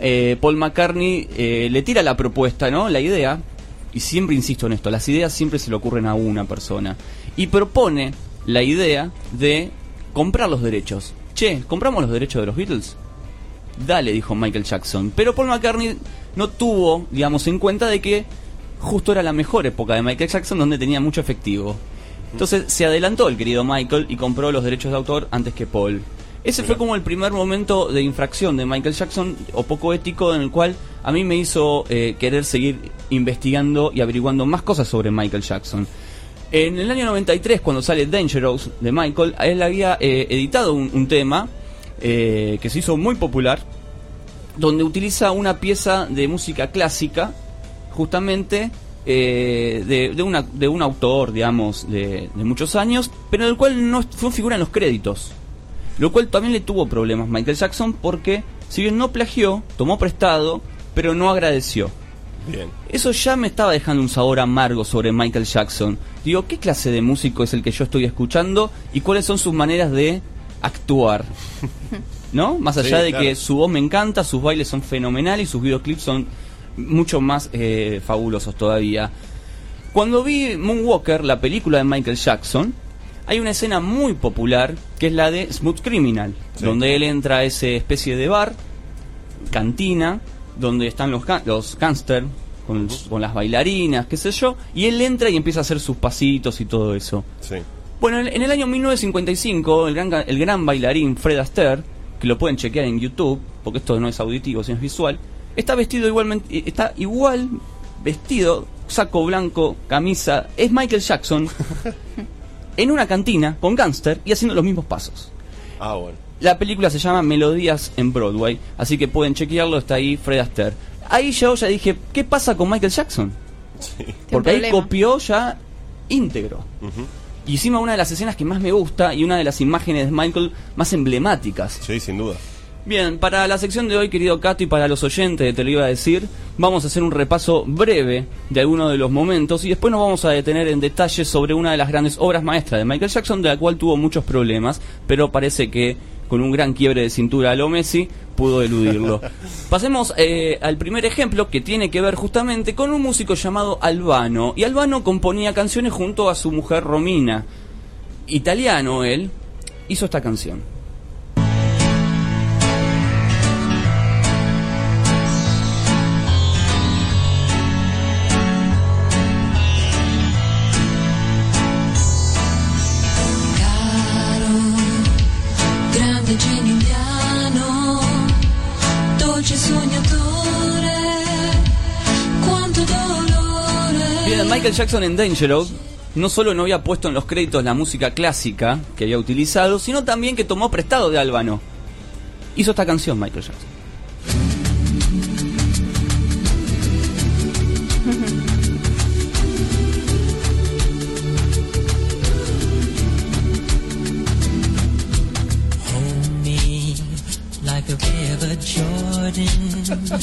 Eh, Paul McCartney eh, le tira la propuesta, ¿no? La idea, y siempre insisto en esto, las ideas siempre se le ocurren a una persona, y propone la idea de comprar los derechos. Che, ¿compramos los derechos de los Beatles? Dale, dijo Michael Jackson. Pero Paul McCartney no tuvo, digamos, en cuenta de que justo era la mejor época de Michael Jackson donde tenía mucho efectivo. Entonces se adelantó el querido Michael y compró los derechos de autor antes que Paul. Ese fue como el primer momento de infracción de Michael Jackson o poco ético en el cual a mí me hizo eh, querer seguir investigando y averiguando más cosas sobre Michael Jackson. En el año 93, cuando sale Dangerous de Michael, él había eh, editado un, un tema eh, que se hizo muy popular, donde utiliza una pieza de música clásica, justamente eh, de, de, una, de un autor, digamos, de, de muchos años, pero del cual no no figura en los créditos. Lo cual también le tuvo problemas Michael Jackson porque, si bien no plagió, tomó prestado, pero no agradeció. Bien. Eso ya me estaba dejando un sabor amargo sobre Michael Jackson. Digo, ¿qué clase de músico es el que yo estoy escuchando y cuáles son sus maneras de actuar? ¿No? Más allá Sí, de claro. que su voz me encanta, sus bailes son fenomenales y sus videoclips son mucho más eh, fabulosos todavía. Cuando vi Moonwalker, la película de Michael Jackson, hay una escena muy popular que es la de Smooth Criminal, Sí. donde él entra a esa especie de bar, cantina, donde están los, los gangsters con, con las bailarinas, qué sé yo, y él entra y empieza a hacer sus pasitos y todo eso. Sí. Bueno, en, el año 1955, el gran, el gran bailarín Fred Astaire, que lo pueden chequear en YouTube, porque esto no es auditivo, sino es visual, está vestido igualmente, eh, está igual vestido, saco blanco, camisa, es Michael Jackson, en una cantina con gangster y haciendo los mismos pasos. Ah, bueno. La película se llama Melodías en Broadway, así que pueden chequearlo, está ahí Fred Astaire. Ahí yo ya dije, ¿qué pasa con Michael Jackson? Porque ahí copió ya íntegro. Y encima una de las escenas que más me gusta y una de las imágenes de Michael más emblemáticas. Sí, sin duda. Bien, para la sección de hoy, querido Cato, y para los oyentes, te lo iba a decir, vamos a hacer un repaso breve de algunos de los momentos y después nos vamos a detener en detalles sobre una de las grandes obras maestras de Michael Jackson, de la cual tuvo muchos problemas, pero parece que con un gran quiebre de cintura a lo Messi pudo eludirlo. Pasemos eh, al primer ejemplo que tiene que ver justamente con un músico llamado Albano. Y Albano componía canciones junto a su mujer Romina. Italiano él, hizo esta canción. Michael Jackson en Dangerous no solo no había puesto en los créditos la música clásica que había utilizado, sino también que tomó prestado de Albano. Hizo esta canción Michael Jackson.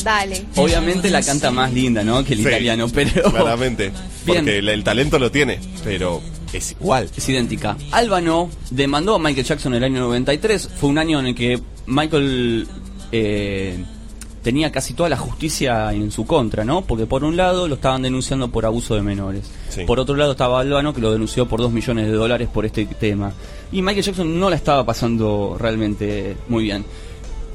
Dale. Obviamente la canta más linda, ¿no? Que el Sí, italiano, pero Claramente. Bien. Porque el, el talento lo tiene, pero es igual. es idéntica. Albano demandó a Michael Jackson en el año 93. Fue un año en el que Michael eh, tenía casi toda la justicia en su contra, ¿no? Porque por un lado lo estaban denunciando por abuso de menores. Sí. Por otro lado estaba Albano que lo denunció por 2 millones de dólares por este tema. Y Michael Jackson no la estaba pasando realmente muy bien.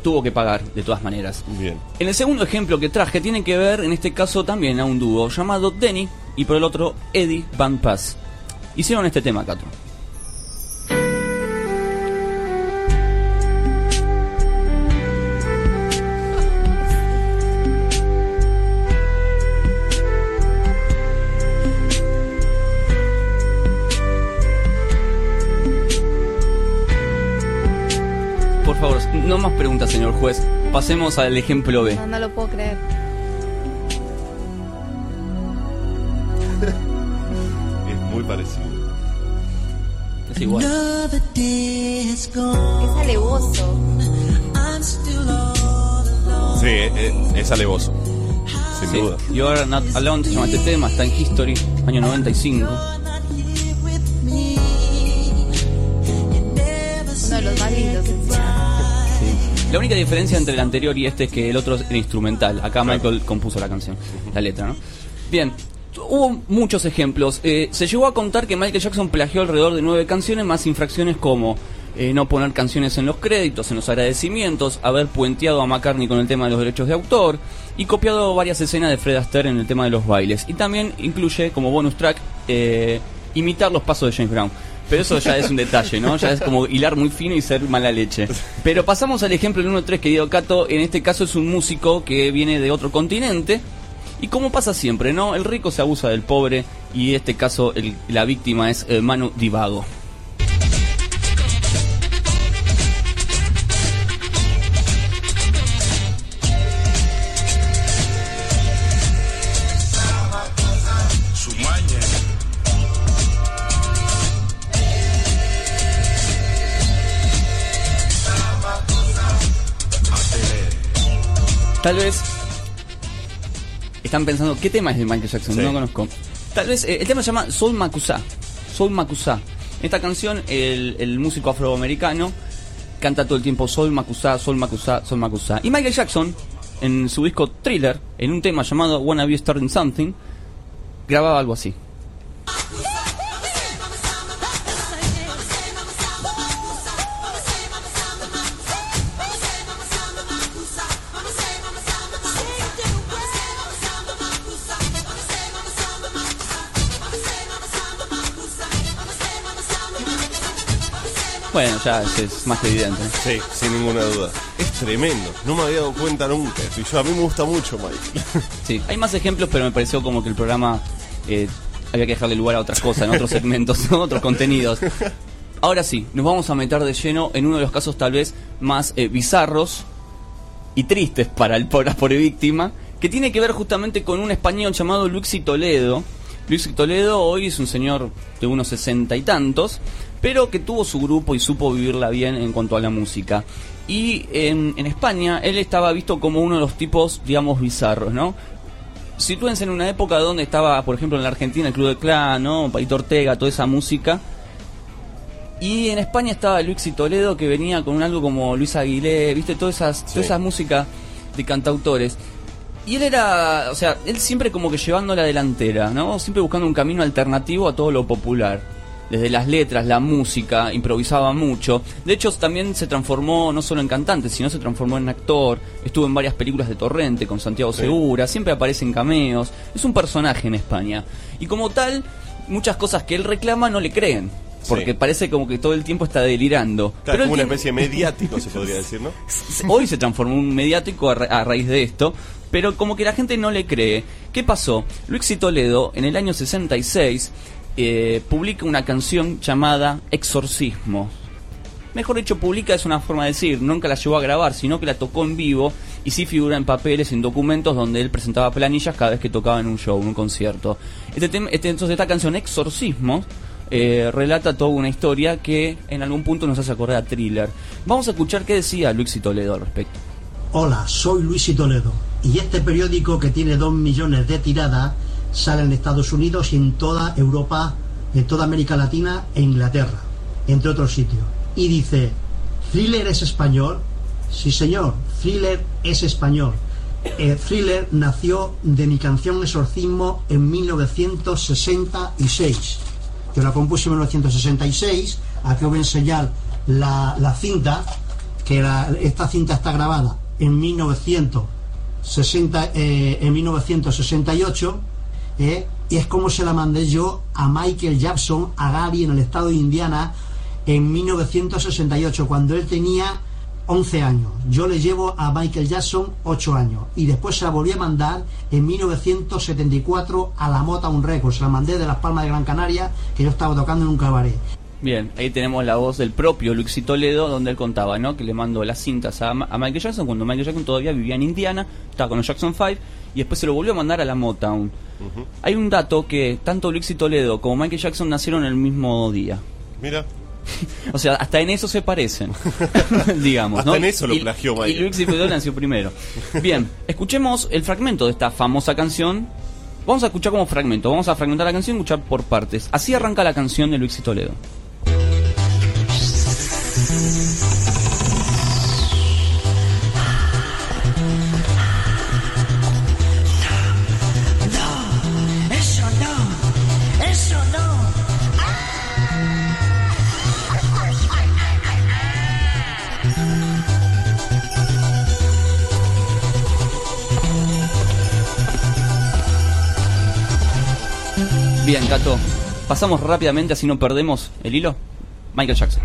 Tuvo que pagar de todas maneras. Bien. En el segundo ejemplo que traje tiene que ver en este caso también a un dúo llamado Denny y por el otro Eddie Van Pass. Hicieron este tema, Cato. Por favor, no, más preguntas, señor juez. Pasemos al ejemplo B. No, no lo puedo creer. Es muy parecido. Es igual. Es alevoso. I'm still all alone. Sí, es, es alevoso. Sin Sí. duda. You Are Not Alone se llama este tema, está en History, año 95. La única diferencia entre el anterior y este es que el otro era instrumental. Acá Michael compuso la canción, la letra, ¿no? Bien, hubo muchos ejemplos. Eh, se llegó a contar que Michael Jackson plagió alrededor de nueve canciones, más infracciones como eh, no poner canciones en los créditos, en los agradecimientos, haber puenteado a McCartney con el tema de los derechos de autor y copiado varias escenas de Fred Astaire en el tema de los bailes. Y también incluye como bonus track eh, imitar los pasos de James Brown. Pero eso ya es un detalle, ¿no? Ya es como hilar muy fino y ser mala leche. Pero pasamos al ejemplo del 1-3 que dio Cato. En este caso es un músico que viene de otro continente. Y como pasa siempre, ¿no? El rico se abusa del pobre y en este caso el- la víctima es Manu Divago. Tal vez están pensando, ¿qué tema es de Michael Jackson? Sí. No conozco. Tal vez eh, el tema se llama Soul Makusa. Soul Makusa. En esta canción, el, el músico afroamericano canta todo el tiempo Soul Makusa, Soul Makusa, Soul Makusa. Y Michael Jackson, en su disco Thriller, en un tema llamado Wanna Be Starting Something, grababa algo así. Bueno, ya es, es más que evidente. Sí, sin ninguna duda. Es tremendo. No me había dado cuenta nunca. Y yo, a mí me gusta mucho Mike. Sí, hay más ejemplos, pero me pareció como que el programa eh, había que dejarle lugar a otras cosas, en otros segmentos, ¿no? otros contenidos. Ahora sí, nos vamos a meter de lleno en uno de los casos tal vez más eh, bizarros y tristes para el pobre por víctima, que tiene que ver justamente con un español llamado Luixi Toledo. Luixi Toledo hoy es un señor de unos sesenta y tantos, pero que tuvo su grupo y supo vivirla bien en cuanto a la música. Y en, en España él estaba visto como uno de los tipos, digamos, bizarros, ¿no? Sitúense en una época donde estaba, por ejemplo, en la Argentina el Club de Clan, ¿no? Paito Ortega, toda esa música. Y en España estaba Luis y Toledo que venía con algo como Luis Aguilé, viste, todas esas, toda esa música de cantautores. Y él era, o sea, él siempre como que llevando la delantera, ¿no? Siempre buscando un camino alternativo a todo lo popular. Desde las letras, la música, improvisaba mucho. De hecho, también se transformó no solo en cantante, sino se transformó en actor. Estuvo en varias películas de Torrente con Santiago Segura, siempre aparece en cameos. Es un personaje en España. Y como tal, muchas cosas que él reclama no le creen. Porque Sí. parece como que todo el tiempo está delirando. Claro, como una tiene- especie de mediático, se podría decir, ¿no? hoy se transformó en un mediático a, ra- a raíz de esto, pero como que la gente no le cree. ¿Qué pasó? Luis y Toledo, en el año 66, eh, publica una canción llamada Exorcismo. Mejor dicho, publica es una forma de decir, nunca la llevó a grabar, sino que la tocó en vivo y sí figura en papeles, en documentos donde él presentaba planillas cada vez que tocaba en un show, en un concierto. Este este- entonces esta canción Exorcismo eh, relata toda una historia que en algún punto nos hace acordar a Thriller. Vamos a escuchar qué decía Luis y Toledo al respecto. Hola, soy Luis y Toledo y este periódico que tiene dos millones de tiradas sale en Estados Unidos y en toda Europa, en toda América Latina e Inglaterra, entre otros sitios. Y dice, ¿Thriller es español? Sí señor, Thriller es español. Eh, Thriller nació de mi canción Exorcismo en 1966. Yo la compuse en 1966, aquí os voy a enseñar la, la cinta, que esta cinta está grabada en 1960, eh, en 1968 eh, y es como se la mandé yo a Michael Jackson a Gary en el estado de Indiana en 1968 cuando él tenía 11 años. Yo le llevo a Michael Jackson 8 años. Y después se la volví a mandar en 1974 a la Motown Records se la mandé de Las Palmas de Gran Canaria que yo estaba tocando en un cabaret Bien, ahí tenemos la voz del propio Luxito Toledo, donde él contaba, ¿no? Que le mandó las cintas a, a Michael Jackson cuando Michael Jackson todavía vivía en Indiana, estaba con los Jackson 5, y después se lo volvió a mandar a la Motown. Hay un dato que tanto Luxito Toledo como Michael Jackson nacieron el mismo día. Mira, O sea, hasta en eso se parecen, digamos. Hasta ¿no? en eso lo Y- plagió Michael. Y Toledo nació primero. Bien, escuchemos el fragmento de esta famosa canción. Vamos a escuchar como fragmento, vamos a fragmentar la canción y escuchar por partes. Así arranca la canción de Luxito Toledo. Bien, Cato. Pasamos rápidamente así no perdemos el hilo. Michael Jackson.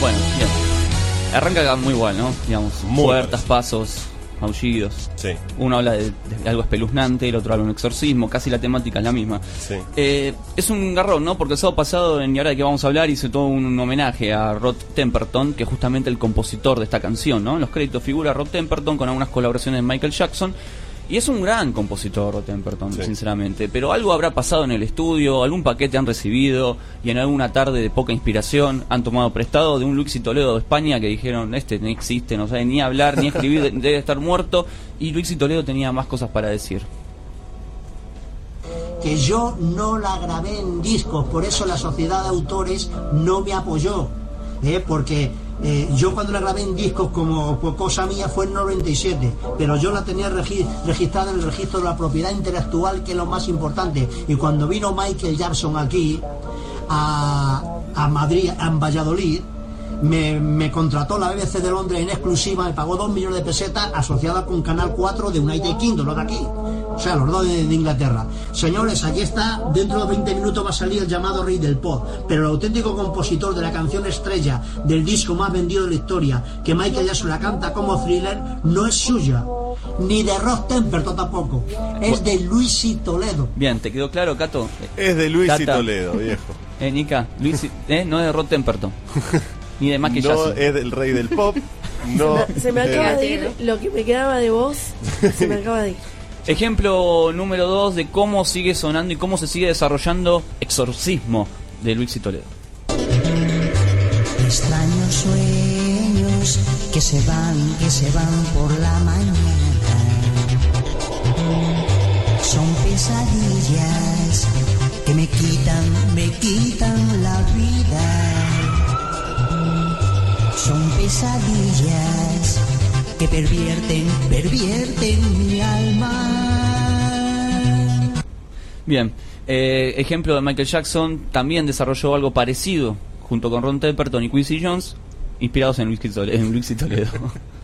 Bueno, bien. Arranca muy igual, ¿no? Digamos, Muy puertas, parecido. pasos, aullidos. sí, Uno habla de, de algo espeluznante, el otro habla de un exorcismo, casi la temática es la misma. sí. Eh, es un garrón, ¿no? Porque el sábado pasado, en Y ahora de que vamos a hablar, hice todo un homenaje a Rod Temperton, que es justamente el compositor de esta canción, ¿no? En los créditos figura Rod Temperton con algunas colaboraciones de Michael Jackson. Y es un gran compositor, Rod Temperton, Sí. sinceramente. Pero algo habrá pasado en el estudio, algún paquete han recibido, y en alguna tarde de poca inspiración han tomado prestado de un Luis y Toledo de España que dijeron, este no existe, no sabe ni hablar, ni escribir, debe estar muerto. Y Luis y Toledo tenía más cosas para decir. que yo no la grabé en discos, por eso la sociedad de autores no me apoyó, ¿eh? porque eh, yo cuando la grabé en discos como pues, cosa mía fue en 97, pero yo la tenía regi- registrada en el registro de la propiedad intelectual, que es lo más importante, y cuando vino Michael Jackson aquí a, Madrid, a Valladolid, me, contrató la BBC de Londres en exclusiva, me pagó dos millones de pesetas asociada con Canal 4 de United Kingdom, no de aquí. O sea, los dos de, de Inglaterra. Señores, aquí está, dentro de 20 minutos va a salir el llamado Rey del Pop. Pero el auténtico compositor de la canción estrella del disco más vendido de la historia, que Michael Jackson la canta como thriller, no es suya. Ni de Rock Temperton tampoco. Es de Luis y Toledo. Bien, ¿te quedó claro, Cato? Es de Luis y. Toledo, viejo. Eh, Nika, Luis, y- eh, no es de Rod Temperton. Ni de Michael No Jackson. es del rey del pop. No. Se me acaba de ir lo que me quedaba de vos. Se me acaba de ir. Ejemplo número 2 de cómo sigue sonando y cómo se sigue desarrollando Exorcismo de Luis y Toledo. Extraños sueños que se van, que se van por la mañana. Son pesadillas que me quitan, me quitan la vida. Son pesadillas que pervierten, pervierten mi alma. Bien, eh, ejemplo de Michael Jackson también desarrolló algo parecido junto con Ron Temperton y Quincy Jones, inspirados en Luis y Toledo. En Luis y Toledo.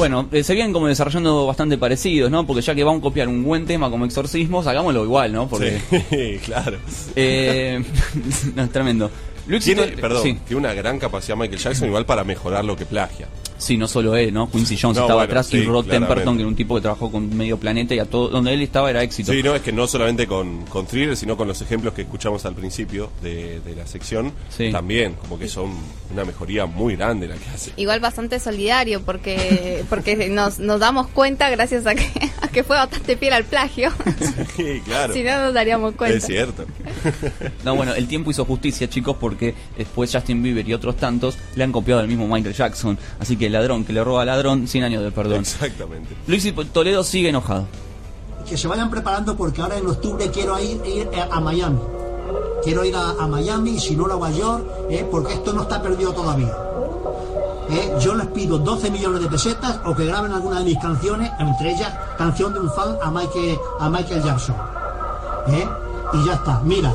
Bueno, eh, se vienen como desarrollando bastante parecidos, ¿no? Porque ya que vamos a copiar un buen tema como Exorcismos, hagámoslo igual, ¿no? Porque... Sí, claro. Eh, no, es tremendo. Luis y Tiene, perdón, Sí, tiene una gran capacidad Michael Jackson igual para mejorar lo que plagia. sí, no solo él, ¿no? Quincy Jones No, estaba bueno, atrás y sí, Rod claramente. Temperton, que era un tipo que trabajó con Medio Planeta y a todo, donde él estaba era éxito. Sí, no, es que no solamente con, con Thriller, sino con los ejemplos que escuchamos al principio de, de la sección, Sí. también, como que son una mejoría muy grande la que hace. Igual bastante solidario porque porque nos, nos damos cuenta gracias a que, que fue bastante fiel al plagio. Sí, claro. si no, nos daríamos cuenta. Es cierto. No, bueno, el tiempo hizo justicia, chicos, porque después Justin Bieber y otros tantos le han copiado al mismo Michael Jackson. Así que el ladrón que le roba al ladrón, 100 años de perdón. Exactamente. Luis y Toledo sigue enojado. que se vayan preparando porque ahora en octubre quiero ir, ir a Miami. Quiero ir a, a Miami, si no a Nueva York, eh, porque esto no está perdido todavía. Yo les pido 12 millones de pesetas o que graben alguna de mis canciones, entre ellas canción de un fan a Michael, a Michael Jackson. ¿Eh? Y ya está. Mira,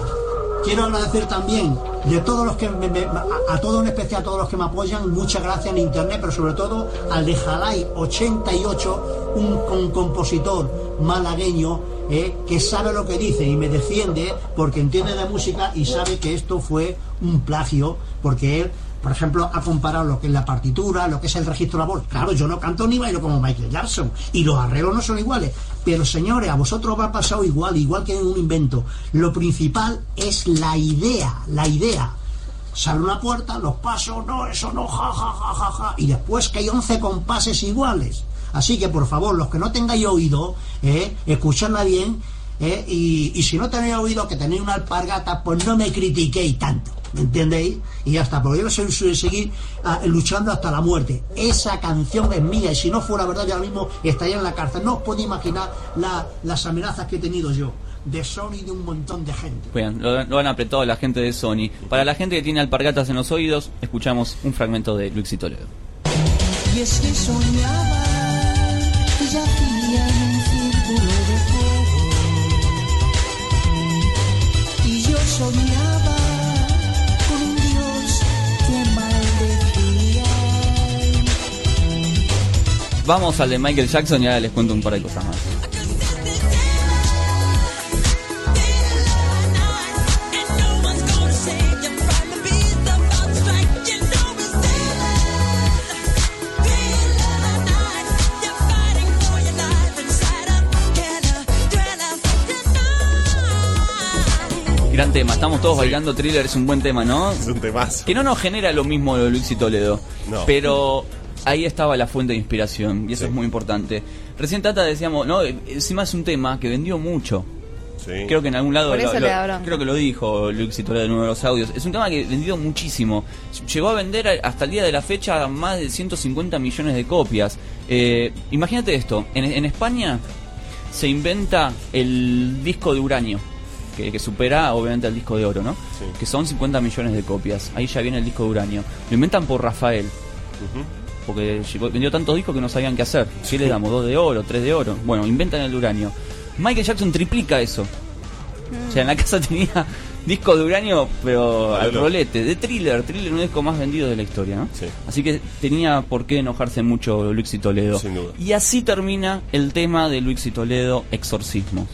quiero agradecer también de todos los que a, a todos en especial a todos los que me apoyan, muchas gracias en internet, pero sobre todo al de Jalai 88, un, un compositor malagueño eh, que sabe lo que dice y me defiende porque entiende de música y sabe que esto fue un plagio, porque él por ejemplo, ha comparado lo que es la partitura, lo que es el registro de la voz. Claro, yo no canto ni bailo como Michael Jackson y los arreglos no son iguales. Pero señores, a vosotros os ha pasado igual, igual que en un invento. Lo principal es la idea, la idea. Se abre una puerta, los pasos, no, eso no, ja, ja, ja, ja, ja. Y después que hay 11 compases iguales. Así que por favor, los que no tengáis oído, eh, escuchadla bien. eh, y si no tenéis oído, que tenéis una alpargata, pues no me critiquéis tanto. ¿Me entendéis? Y ya está, porque yo soy, seguir ah, luchando hasta la muerte. Esa canción es mía y si no fuera verdad, yo ahora mismo estaría en la cárcel. No os podéis imaginar la- las amenazas que he tenido yo de Sony y de un montón de gente. Bien, lo, lo han apretado la gente de Sony. Para la gente que tiene alpargatas en los oídos, escuchamos un fragmento de Luis y Toledo. Y es que soñaba en un círculo de fuego. Y yo soñaba Vamos al de Michael Jackson y ahora les cuento un par de cosas más. Gran tema, estamos todos bailando thriller, es un buen tema, ¿no? Es un temazo. Que no nos genera lo mismo de Luis y Toledo. No. Pero ahí estaba la fuente de inspiración y eso Sí. es muy importante. Recién Tata decíamos, no, encima es un tema que vendió mucho. Sí. Creo que en algún lado Por lo- eso lo- le da bronca. creo que lo dijo Luis y Toledo en uno de los audios. Es un tema que vendió muchísimo. Llegó a vender hasta el día de la fecha más de 150 millones de copias. Eh, imagínate esto, en, en España se inventa el disco de uranio. Que, que supera obviamente al disco de oro, ¿no? Sí. Que son 50 millones de copias. Ahí ya viene el disco de uranio. Lo inventan por Rafael. Porque vendió tantos discos que no sabían qué hacer. ¿Qué le damos? ¿Dos de oro? ¿Tres de oro? Bueno, inventan el uranio. Michael Jackson triplica eso. O sea, en la casa tenía discos de uranio, pero al rolete. De thriller. Thriller uno disco más vendido de la historia, ¿no? Sí. Así que tenía por qué enojarse mucho Luis y Toledo. Sin duda. Y así termina el tema de Luis y Toledo, Exorcismos.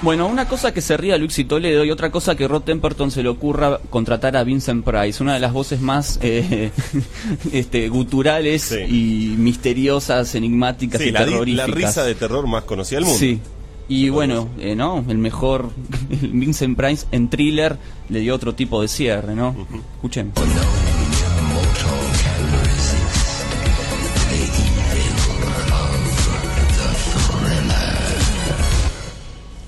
Bueno, una cosa que se ría Luis y Toledo y otra cosa que Rod Temperton se le ocurra contratar a Vincent Price, una de las voces más eh, este, guturales Sí. y misteriosas, enigmáticas Sí, y la, terroríficas. la risa de terror más conocida del mundo. Sí. Y bueno, eh, ¿no? El mejor Vincent Price en thriller le dio otro tipo de cierre, ¿no? Escuchen.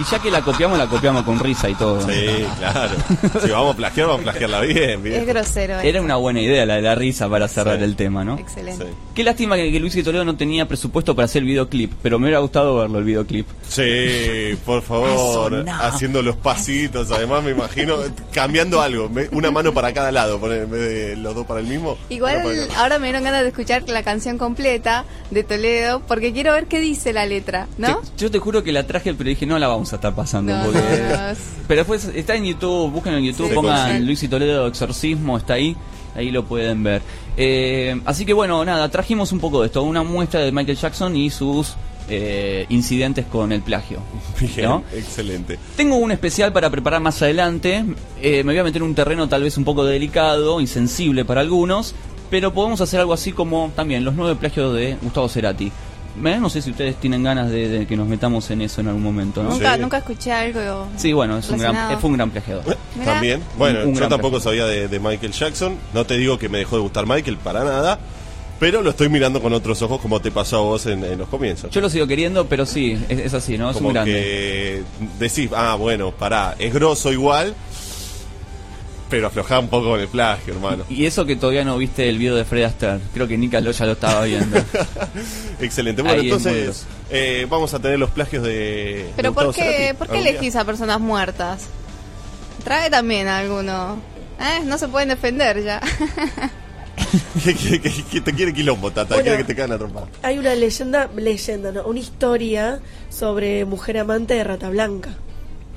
Y ya que la copiamos, la copiamos con risa y todo. Sí, claro. Si vamos a plagiar, vamos a plagiarla bien, bien. Es grosero. Era una buena idea la de la risa para cerrar Sí. el tema, ¿no? Excelente. Sí. Qué lástima que, que Luis y Toledo no tenía presupuesto para hacer el videoclip, pero me hubiera gustado verlo el videoclip. Sí, por favor, Eso no. haciendo los pasitos. Además, me imagino cambiando algo, una mano para cada lado, poner en vez de los dos para el mismo. Igual ahora me dieron ganas de escuchar la canción completa de Toledo porque quiero ver qué dice la letra, ¿no? Te- yo te juro que la traje, pero dije, no la vamos a estar pasando. No, porque... no, no, es- Pero después está en YouTube, busquen en YouTube, Sí, pongan sí. Luis y Toledo Exorcismo, está ahí, ahí lo pueden ver. Eh, así que bueno, nada, trajimos un poco de esto, una muestra de Michael Jackson y sus eh, incidentes con el plagio. Bien, ¿no? excelente. Tengo un especial para preparar más adelante. Eh, me voy a meter en un terreno tal vez un poco delicado, insensible para algunos, pero podemos hacer algo así como también los nueve plagios de Gustavo Cerati. Eh, No sé si ustedes tienen ganas de, de que nos metamos en eso en algún momento, ¿no? Nunca, Sí. nunca escuché algo. Sí, bueno, es un gran, Relacionado. fue un gran plagiador. Mirá. También. Bueno, Un yo tampoco plagiador. sabía de, de Michael Jackson. No te digo que me dejó de gustar Michael para nada. Pero lo estoy mirando con otros ojos como te pasó a vos en, en los comienzos. Yo lo sigo queriendo, pero sí, es, es así, ¿no? Es como un grande. que decís, ah, bueno, pará, es grosso igual, pero aflojá un poco con el plagio, hermano. Y eso que todavía no viste el video de Fred Astaire. Creo que Nika Lo ya lo estaba viendo. Excelente. Bueno, Ahí entonces eh, vamos a tener los plagios de. Pero de ¿por qué, Cerati. ¿por qué elegís a personas muertas? Trae también a alguno. ¿Eh? No se pueden defender ya. ¿Qué, qué- qué- qué te quiere quilombo, Tata? Bueno. Quiere que te caen a trompar. Hay una leyenda, leyenda, ¿no? Una historia sobre mujer amante de Rata Blanca,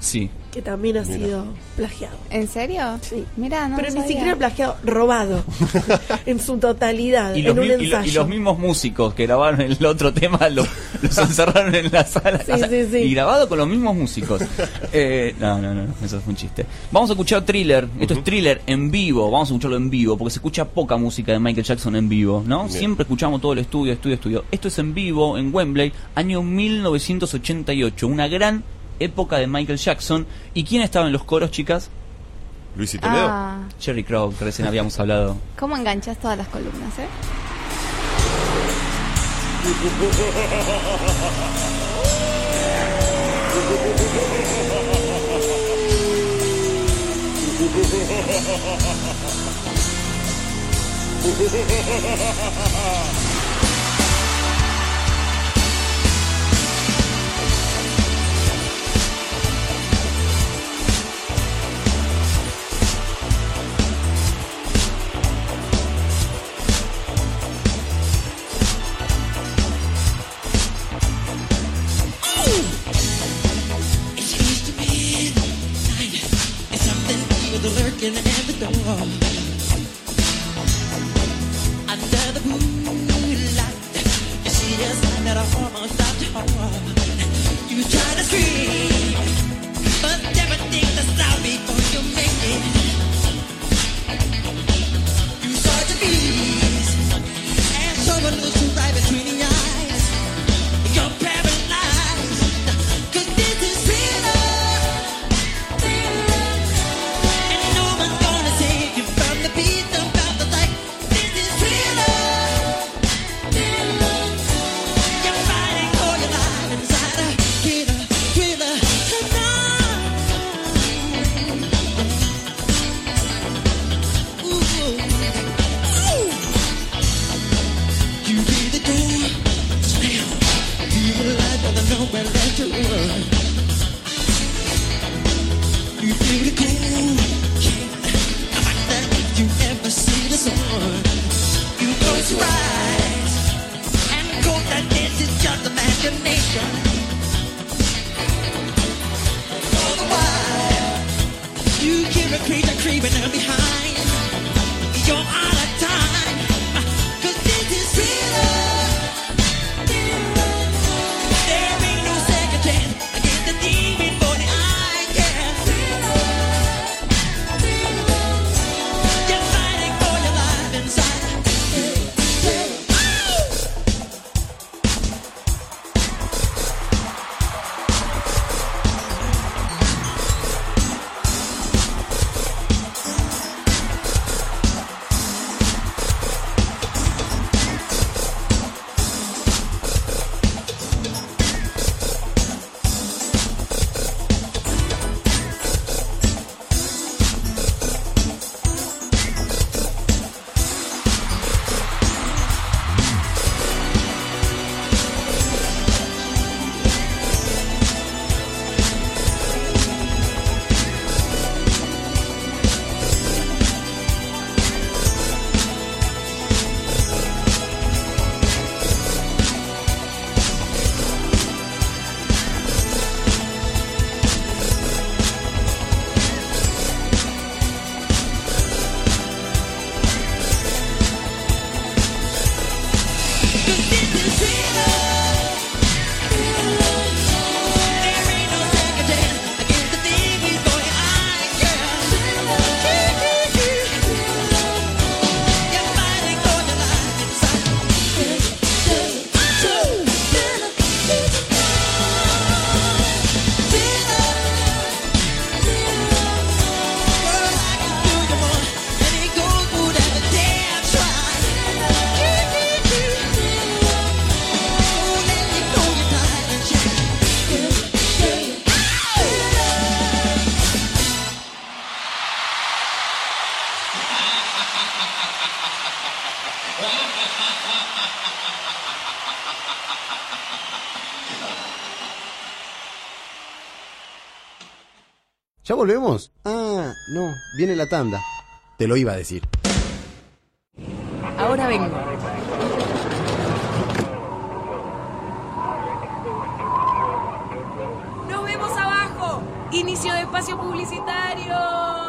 Sí. que también ha Mira. sido plagiado. ¿En serio? Sí. Mira, no Pero ni sabía. siquiera plagiado, robado. en su totalidad, Y los, en un mi- y lo- ensayo. y los mismos músicos que grabaron el otro tema lo- los encerraron en la sala. Sí, sí, sí. Y grabado con los mismos músicos. Eh, no, no, no, eso fue un chiste. Vamos a escuchar thriller. Esto es thriller en vivo. Vamos a escucharlo en vivo porque se escucha poca música de Michael Jackson en vivo, ¿no? Bien. Siempre escuchamos todo el estudio, estudio, estudio. Esto es en vivo en Wembley, año 1988. Una gran época de Michael Jackson. ¿Y quién estaba en los coros, chicas? Luis y Toledo. Ah, Jerry Crow, que recién habíamos hablado. ¿Cómo enganchas todas las columnas, eh? a sign ¿Ya volvemos? Ah, no, viene la tanda. Te lo iba a decir. Ahora vengo. Nos vemos abajo. Inicio de espacio publicitario.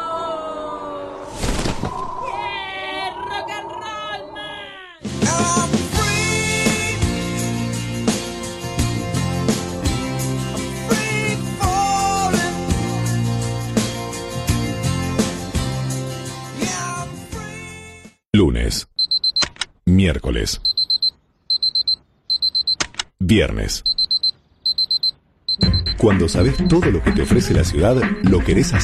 Miércoles. Viernes. Cuando sabes todo lo que te ofrece la ciudad, lo querés hacer.